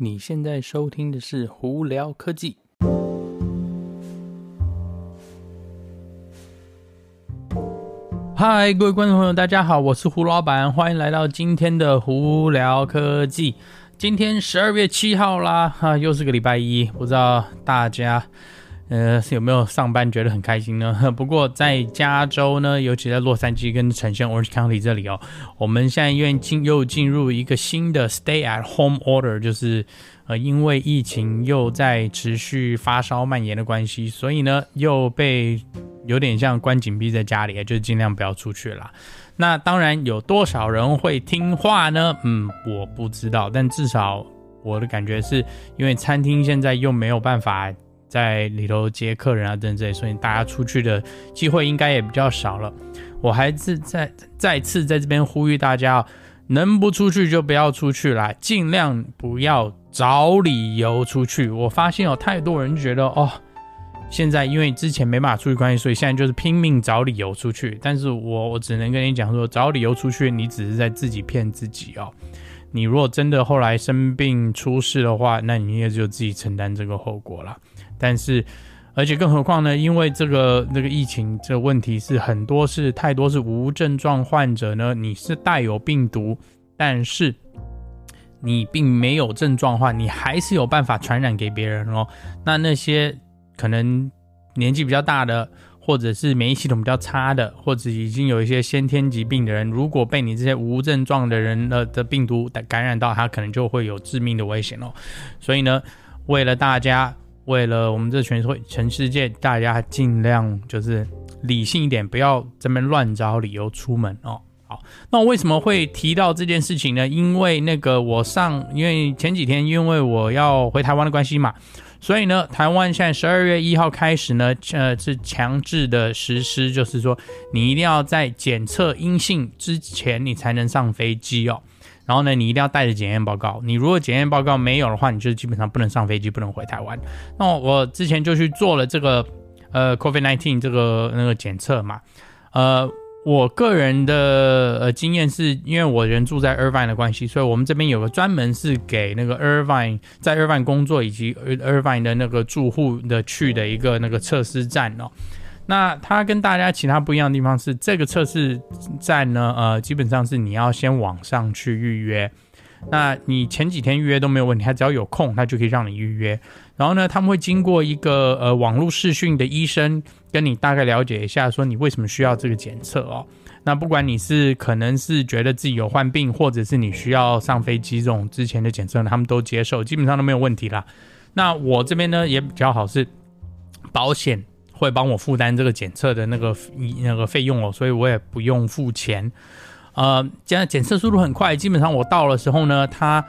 你现在收听的是《胡聊科技》。嗨，各位观众朋友，大家好，我是胡老板，欢迎来到今天的《胡聊科技》。今天十二月七号啦，哈、又是个礼拜一，不知道大家。呃，有没有上班觉得很开心呢？不过在加州呢，尤其在洛杉矶跟橙县 Orange County 这里哦，我们现在因为进又进入一个新的 Stay at Home Order，就是呃，因为疫情又在持续发烧蔓延的关系，所以呢又被有点像关紧闭在家里，就尽量不要出去啦。那当然有多少人会听话呢？嗯，我不知道，但至少我的感觉是因为餐厅现在又没有办法。在里头接客人啊等等，所以大家出去的机会应该也比较少了。我还是再再次在这边呼吁大家，能不出去就不要出去啦，尽量不要找理由出去。我发现有太多人觉得哦，现在因为之前没办法出去关系，所以现在就是拼命找理由出去。但是我我只能跟你讲说，找理由出去，你只是在自己骗自己哦。你如果真的后来生病出事的话，那你也就自己承担这个后果了。但是，而且更何况呢？因为这个那、个疫情这个问题是很多是太多是无症状患者呢，你是带有病毒，但是你并没有症状的话，你还是有办法传染给别人哦。那那些可能年纪比较大的，或者是免疫系统比较差的，或者已经有一些先天疾病的人，如果被你这些无症状的人的的病毒感染到，他可能就会有致命的危险哦。所以呢，为了大家。为了我们这全会全世界，大家尽量就是理性一点，不要这边乱找理由出门哦。好，那我为什么会提到这件事情呢？因为那个我上，因为前几天因为我要回台湾的关系嘛，所以呢，台湾现在十二月一号开始呢，呃，是强制的实施，就是说你一定要在检测阴性之前，你才能上飞机哦。然后呢，你一定要带着检验报告。你如果检验报告没有的话，你就基本上不能上飞机，不能回台湾。那我之前就去做了这个呃 COVID-19 这个那个检测嘛。呃，我个人的呃经验是因为我人住在 Irvine 的关系，所以我们这边有个专门是给那个 Irvine 在 Irvine 工作以及 Irvine 的那个住户的去的一个那个测试站哦。那它跟大家其他不一样的地方是，这个测试站呢，呃，基本上是你要先网上去预约。那你前几天预约都没有问题，他只要有空，他就可以让你预约。然后呢，他们会经过一个呃网络视讯的医生跟你大概了解一下，说你为什么需要这个检测哦。那不管你是可能是觉得自己有患病，或者是你需要上飞机这种之前的检测，他们都接受，基本上都没有问题啦。那我这边呢也比较好，是保险。会帮我负担这个检测的那个那个费用哦，所以我也不用付钱。呃，现在检测速度很快，基本上我到的时候呢，他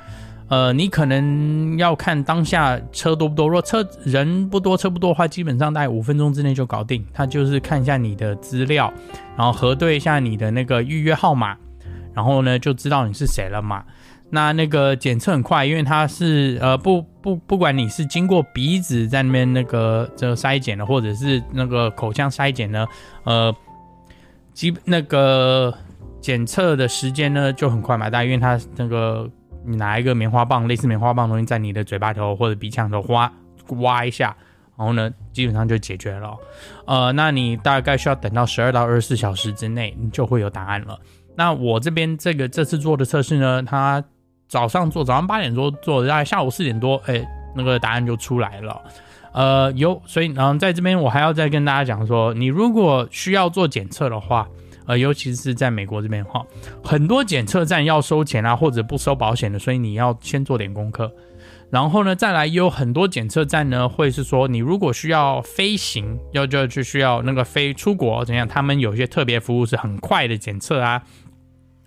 呃，你可能要看当下车多不多，如果车人不多，车不多的话，基本上大概五分钟之内就搞定。他就是看一下你的资料，然后核对一下你的那个预约号码，然后呢就知道你是谁了嘛。那那个检测很快，因为它是呃不不不管你是经过鼻子在那边那个这筛检的，或者是那个口腔筛检呢，呃，基那个检测的时间呢就很快嘛，但因为它那个你拿一个棉花棒，类似棉花棒的东西在你的嘴巴头或者鼻腔头挖挖一下，然后呢基本上就解决了。呃，那你大概需要等到十二到二十四小时之内，你就会有答案了。那我这边这个这次做的测试呢，它早上做，早上八点多做，大概下午四点多，哎，那个答案就出来了。呃，有，所以然后在这边我还要再跟大家讲说，你如果需要做检测的话，呃，尤其是在美国这边哈，很多检测站要收钱啊，或者不收保险的，所以你要先做点功课。然后呢，再来有很多检测站呢，会是说你如果需要飞行，要就就需要那个飞出国怎样，他们有些特别服务是很快的检测啊。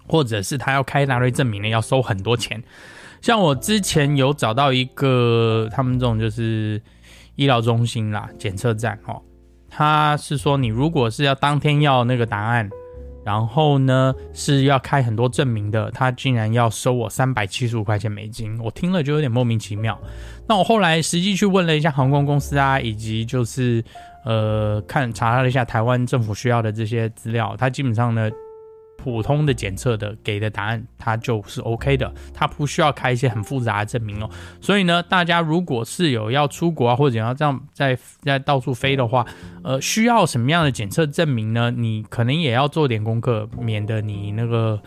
或者是他要开一大堆证明呢，要收很多钱。像我之前有找到一个他们这种就是医疗中心啦，检测站哦，他是说你如果是要当天要那个答案，然后呢是要开很多证明的，他竟然要收我三百七十五块钱美金，我听了就有点莫名其妙。那我后来实际去问了一下航空公司啊，以及就是呃看查了一下台湾政府需要的这些资料，他基本上呢。普通的检测的给的答案，它就是 OK 的，它不需要开一些很复杂的证明哦。所以呢，大家如果是有要出国啊，或者要这样在在到处飞的话，呃，需要什么样的检测证明呢？你可能也要做点功课，免得你那个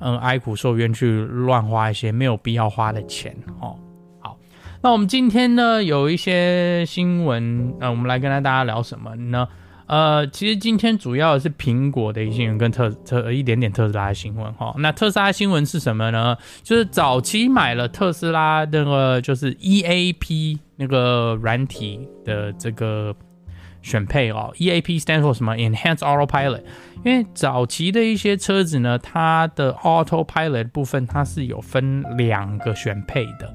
嗯哀苦受冤去乱花一些没有必要花的钱哦。好，那我们今天呢有一些新闻，那、呃、我们来跟大家聊什么呢？呃，其实今天主要是苹果的一些新闻跟特特一点点特斯拉的新闻哈。那特斯拉新闻是什么呢？就是早期买了特斯拉那个就是 EAP 那个软体的这个选配哦。EAP stands for 什么？Enhanced Autopilot。因为早期的一些车子呢，它的 Autopilot 部分它是有分两个选配的。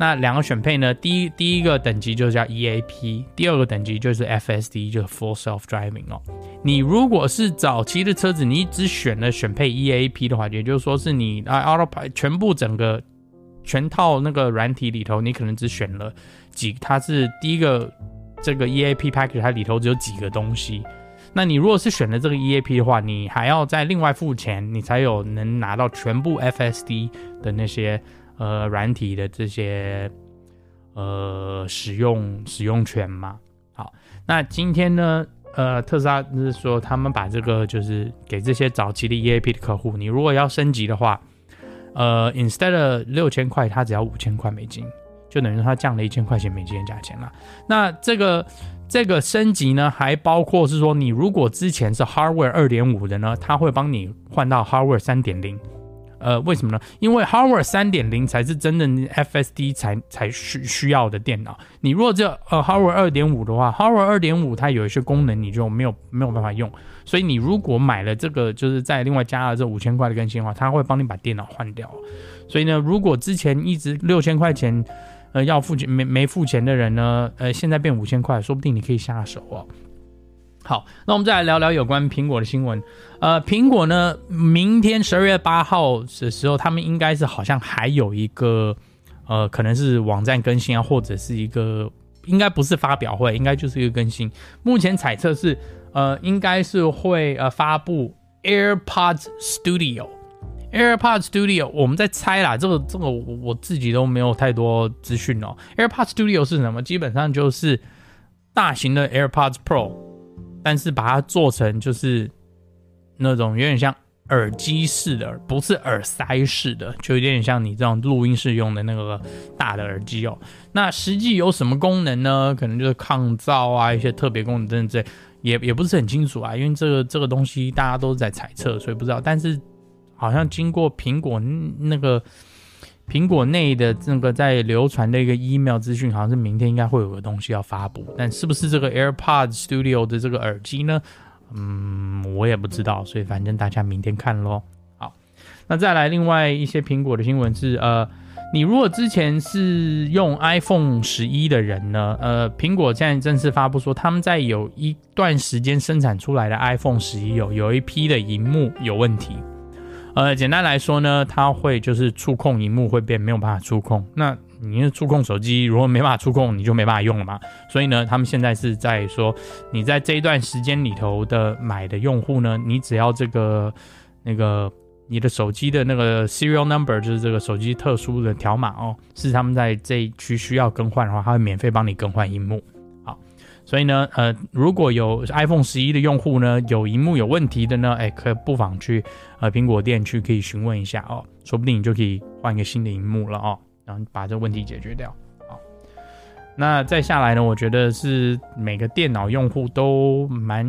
那两个选配呢？第一第一个等级就叫 EAP，第二个等级就是 FSD，就是 Full Self Driving 哦。你如果是早期的车子，你只选了选配 EAP 的话，也就是说是你啊 Auto 派全部整个全套那个软体里头，你可能只选了几，它是第一个这个 EAP package，它里头只有几个东西。那你如果是选了这个 EAP 的话，你还要再另外付钱，你才有能拿到全部 FSD 的那些。呃，软体的这些呃使用使用权嘛，好，那今天呢，呃，特斯拉是说他们把这个就是给这些早期的 EAP 的客户，你如果要升级的话，呃，instead 六千块，它只要五千块美金，就等于说它降了一千块钱美金的价钱了。那这个这个升级呢，还包括是说，你如果之前是 Hardware 二点五的呢，它会帮你换到 Hardware 三点零。呃，为什么呢？因为 Hardware 三点零才是真的 FSD 才才需需要的电脑。你如果这呃 Hardware 二点五的话，Hardware 二点五它有一些功能你就没有没有办法用。所以你如果买了这个，就是再另外加了这五千块的更新的话，它会帮你把电脑换掉。所以呢，如果之前一直六千块钱呃要付钱没没付钱的人呢，呃现在变五千块，说不定你可以下手哦。好，那我们再来聊聊有关苹果的新闻。呃，苹果呢，明天十二月八号的时候，他们应该是好像还有一个，呃，可能是网站更新啊，或者是一个，应该不是发表会，应该就是一个更新。目前猜测是，呃，应该是会呃发布 AirPods Studio。AirPods Studio，我们在猜啦，这个这个我我自己都没有太多资讯哦。AirPods Studio 是什么？基本上就是大型的 AirPods Pro。但是把它做成就是那种有点像耳机式的，不是耳塞式的，就有点像你这种录音室用的那个大的耳机哦。那实际有什么功能呢？可能就是抗噪啊，一些特别功能等等之类，也也不是很清楚啊。因为这个这个东西大家都在猜测，所以不知道。但是好像经过苹果那个。苹果内的这个在流传的一个 email 资讯，好像是明天应该会有个东西要发布，但是不是这个 AirPods Studio 的这个耳机呢？嗯，我也不知道，所以反正大家明天看喽。好，那再来另外一些苹果的新闻是，呃，你如果之前是用 iPhone 十一的人呢，呃，苹果现在正式发布说，他们在有一段时间生产出来的 iPhone 十一有有一批的荧幕有问题。呃，简单来说呢，它会就是触控荧幕会变没有办法触控。那你触控手机如果没办法触控，你就没办法用了嘛。所以呢，他们现在是在说，你在这一段时间里头的买的用户呢，你只要这个那个你的手机的那个 serial number，就是这个手机特殊的条码哦，是他们在这一区需要更换的话，他会免费帮你更换荧幕。所以呢，呃，如果有 iPhone 十一的用户呢，有荧幕有问题的呢，哎，可不妨去呃苹果店去可以询问一下哦，说不定你就可以换一个新的荧幕了哦，然后把这个问题解决掉。好，那再下来呢，我觉得是每个电脑用户都蛮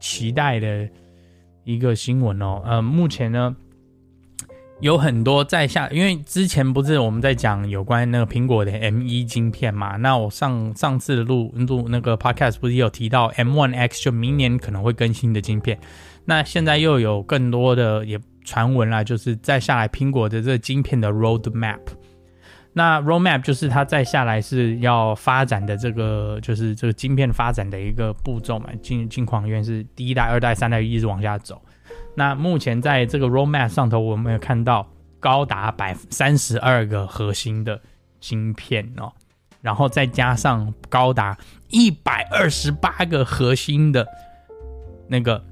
期待的一个新闻哦，呃，目前呢。有很多在下，因为之前不是我们在讲有关那个苹果的 M1 晶片嘛？那我上上次录录那个 podcast 不是有提到 M1X 就明年可能会更新的晶片？那现在又有更多的也传闻啦，就是再下来苹果的这个晶片的 roadmap。那 roadmap 就是它再下来是要发展的这个就是这个晶片发展的一个步骤嘛？进进况因为是第一代、二代、三代一直往下走。那目前在这个 roadmap 上头，我们有看到高达百三十二个核心的晶片哦，然后再加上高达一百二十八个核心的那个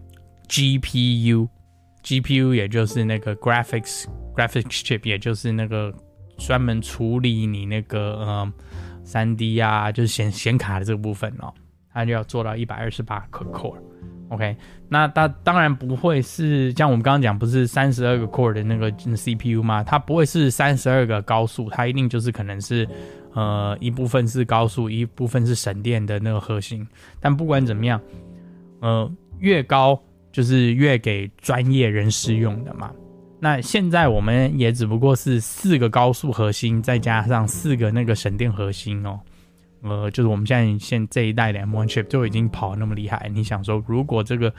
GPU，GPU 也就是那个 graphics graphics chip，也就是那个专门处理你那个嗯 3D 啊，就是显显卡的这个部分哦，它就要做到一百二十八 core。OK，那它当然不会是像我们刚刚讲，不是三十二个 core 的那个 CPU 吗？它不会是三十二个高速，它一定就是可能是呃一部分是高速，一部分是省电的那个核心。但不管怎么样，呃，越高就是越给专业人士用的嘛。那现在我们也只不过是四个高速核心，再加上四个那个省电核心哦。呃，就是我们现在现这一代的 M1 chip 就已经跑那么厉害，你想说，如果这个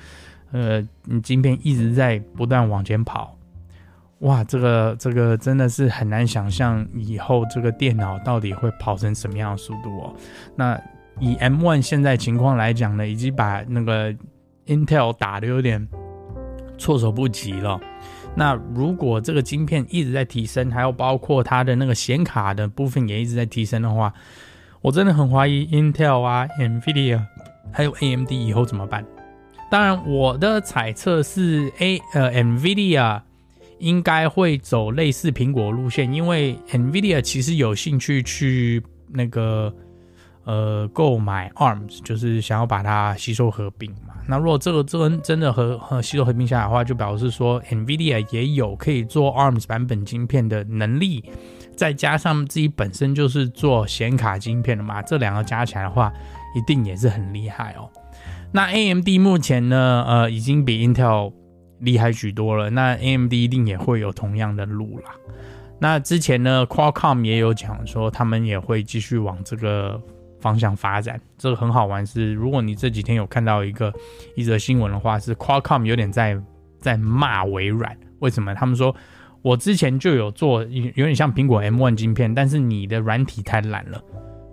呃，你晶片一直在不断往前跑，哇，这个这个真的是很难想象以后这个电脑到底会跑成什么样的速度哦。那以 M1 现在情况来讲呢，已经把那个 Intel 打的有点措手不及了。那如果这个晶片一直在提升，还有包括它的那个显卡的部分也一直在提升的话，我真的很怀疑 Intel 啊、NVIDIA 还有 AMD 以后怎么办？当然，我的猜测是 A 呃 NVIDIA 应该会走类似苹果路线，因为 NVIDIA 其实有兴趣去那个呃购买 ARMS，就是想要把它吸收合并嘛。那如果这个这个真的和和吸收合并下来的话，就表示说 NVIDIA 也有可以做 ARMS 版本晶片的能力。再加上自己本身就是做显卡晶片的嘛，这两个加起来的话，一定也是很厉害哦。那 AMD 目前呢，呃，已经比 Intel 厉害许多了。那 AMD 一定也会有同样的路啦。那之前呢，Qualcomm 也有讲说，他们也会继续往这个方向发展。这个很好玩是，如果你这几天有看到一个一则新闻的话，是 Qualcomm 有点在在骂微软，为什么？他们说。我之前就有做，有点像苹果 M1 晶片，但是你的软体太烂了，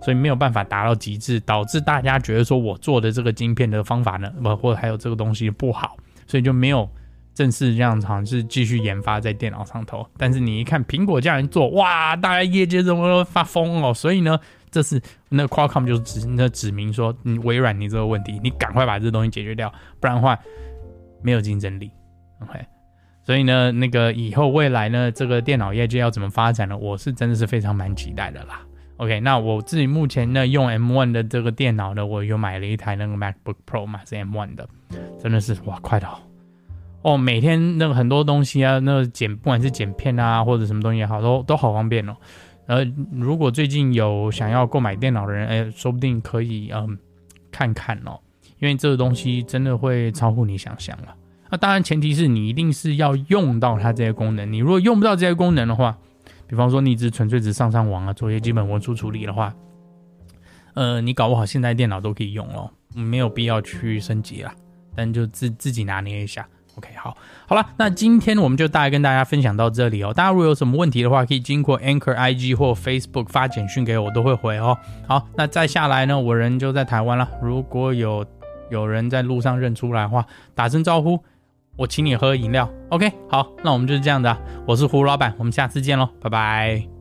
所以没有办法达到极致，导致大家觉得说我做的这个晶片的方法呢，不或者还有这个东西不好，所以就没有正式这样好像是继续研发在电脑上头。但是你一看苹果这样做，哇，大家业界怎么都发疯哦？所以呢，这是那 Qualcomm 就指那指明说，你微软你这个问题，你赶快把这东西解决掉，不然的话没有竞争力。OK。所以呢，那个以后未来呢，这个电脑业界要怎么发展呢？我是真的是非常蛮期待的啦。OK，那我自己目前呢用 M1 的这个电脑呢，我又买了一台那个 MacBook Pro 嘛，是 M1 的，真的是哇，快到哦！每天那个很多东西啊，那个剪不管是剪片啊或者什么东西也好，都都好方便哦。呃，如果最近有想要购买电脑的人，哎，说不定可以嗯看看哦，因为这个东西真的会超乎你想象了。那当然，前提是你一定是要用到它这些功能。你如果用不到这些功能的话，比方说你只纯粹只上上网啊，做一些基本文书处理的话，呃，你搞不好现在电脑都可以用哦，没有必要去升级了。但就自自己拿捏一下。OK，好，好了，那今天我们就大概跟大家分享到这里哦。大家如果有什么问题的话，可以经过 Anchor IG 或 Facebook 发简讯给我，我都会回哦。好，那再下来呢，我人就在台湾了。如果有有人在路上认出来的话，打声招呼。我请你喝饮料，OK，好，那我们就是这样的。我是胡老板，我们下次见喽，拜拜。